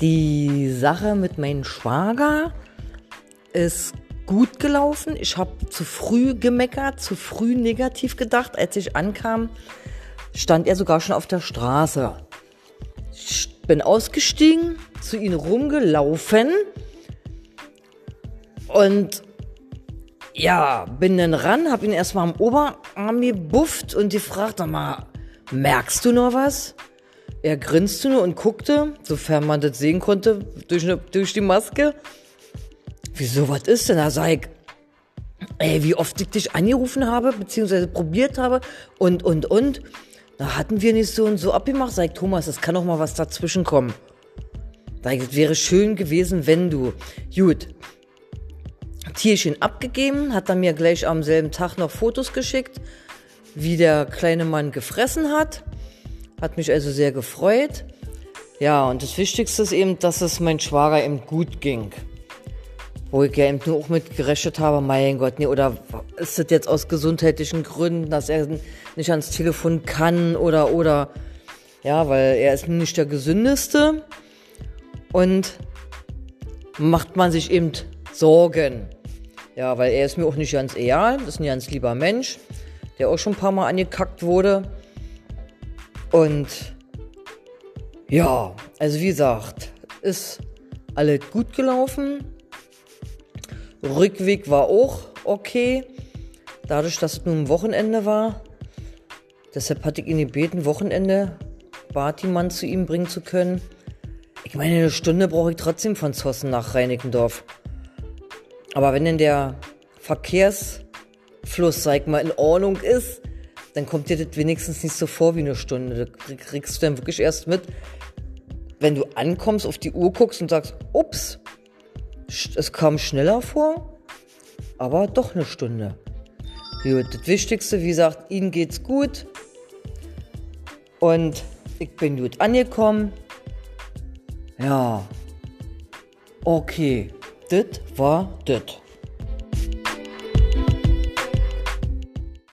Die Sache mit meinem Schwager ist gut gelaufen. Ich habe zu früh gemeckert, zu früh negativ gedacht. Als ich ankam, stand er sogar schon auf der Straße. Ich bin ausgestiegen, zu ihm rumgelaufen und ja, bin dann ran, hab ihn erstmal am Oberarm gebufft und die fragte mal, merkst du noch was? Er grinste nur und guckte, sofern man das sehen konnte, durch, durch die Maske. Wieso, was ist denn? Da sag ich, ey, wie oft ich dich angerufen habe, beziehungsweise probiert habe und, und, und. Da hatten wir nicht so und so abgemacht. Sag ich, Thomas, es kann doch mal was dazwischen kommen. Sag ich, es wäre schön gewesen, wenn du. Gut. Tierchen abgegeben, hat er mir gleich am selben Tag noch Fotos geschickt, wie der kleine Mann gefressen hat. Hat mich also sehr gefreut. Ja, und das Wichtigste ist eben, dass es mein Schwager eben gut ging. Wo ich ja eben nur auch mit gerechnet habe, mein Gott, nee, oder ist das jetzt aus gesundheitlichen Gründen, dass er nicht ans Telefon kann oder, oder, ja, weil er ist nicht der gesündeste und macht man sich eben Sorgen. Ja, weil er ist mir auch nicht ganz egal, das ist ein ganz lieber Mensch, der auch schon ein paar Mal angekackt wurde. Und ja, also wie gesagt, ist alles gut gelaufen. Rückweg war auch okay. Dadurch, dass es nun ein Wochenende war. Deshalb hatte ich ihn gebeten, Wochenende Bartimann zu ihm bringen zu können. Ich meine, eine Stunde brauche ich trotzdem von Zossen nach Reinickendorf. Aber wenn denn der Verkehrsfluss, sag ich mal, in Ordnung ist, dann kommt dir das wenigstens nicht so vor wie eine Stunde. Das kriegst du dann wirklich erst mit, wenn du ankommst, auf die Uhr guckst und sagst, ups, es kam schneller vor, aber doch eine Stunde. Gut, das Wichtigste, wie gesagt, Ihnen geht's gut. Und ich bin gut angekommen. Ja. Okay, das war das.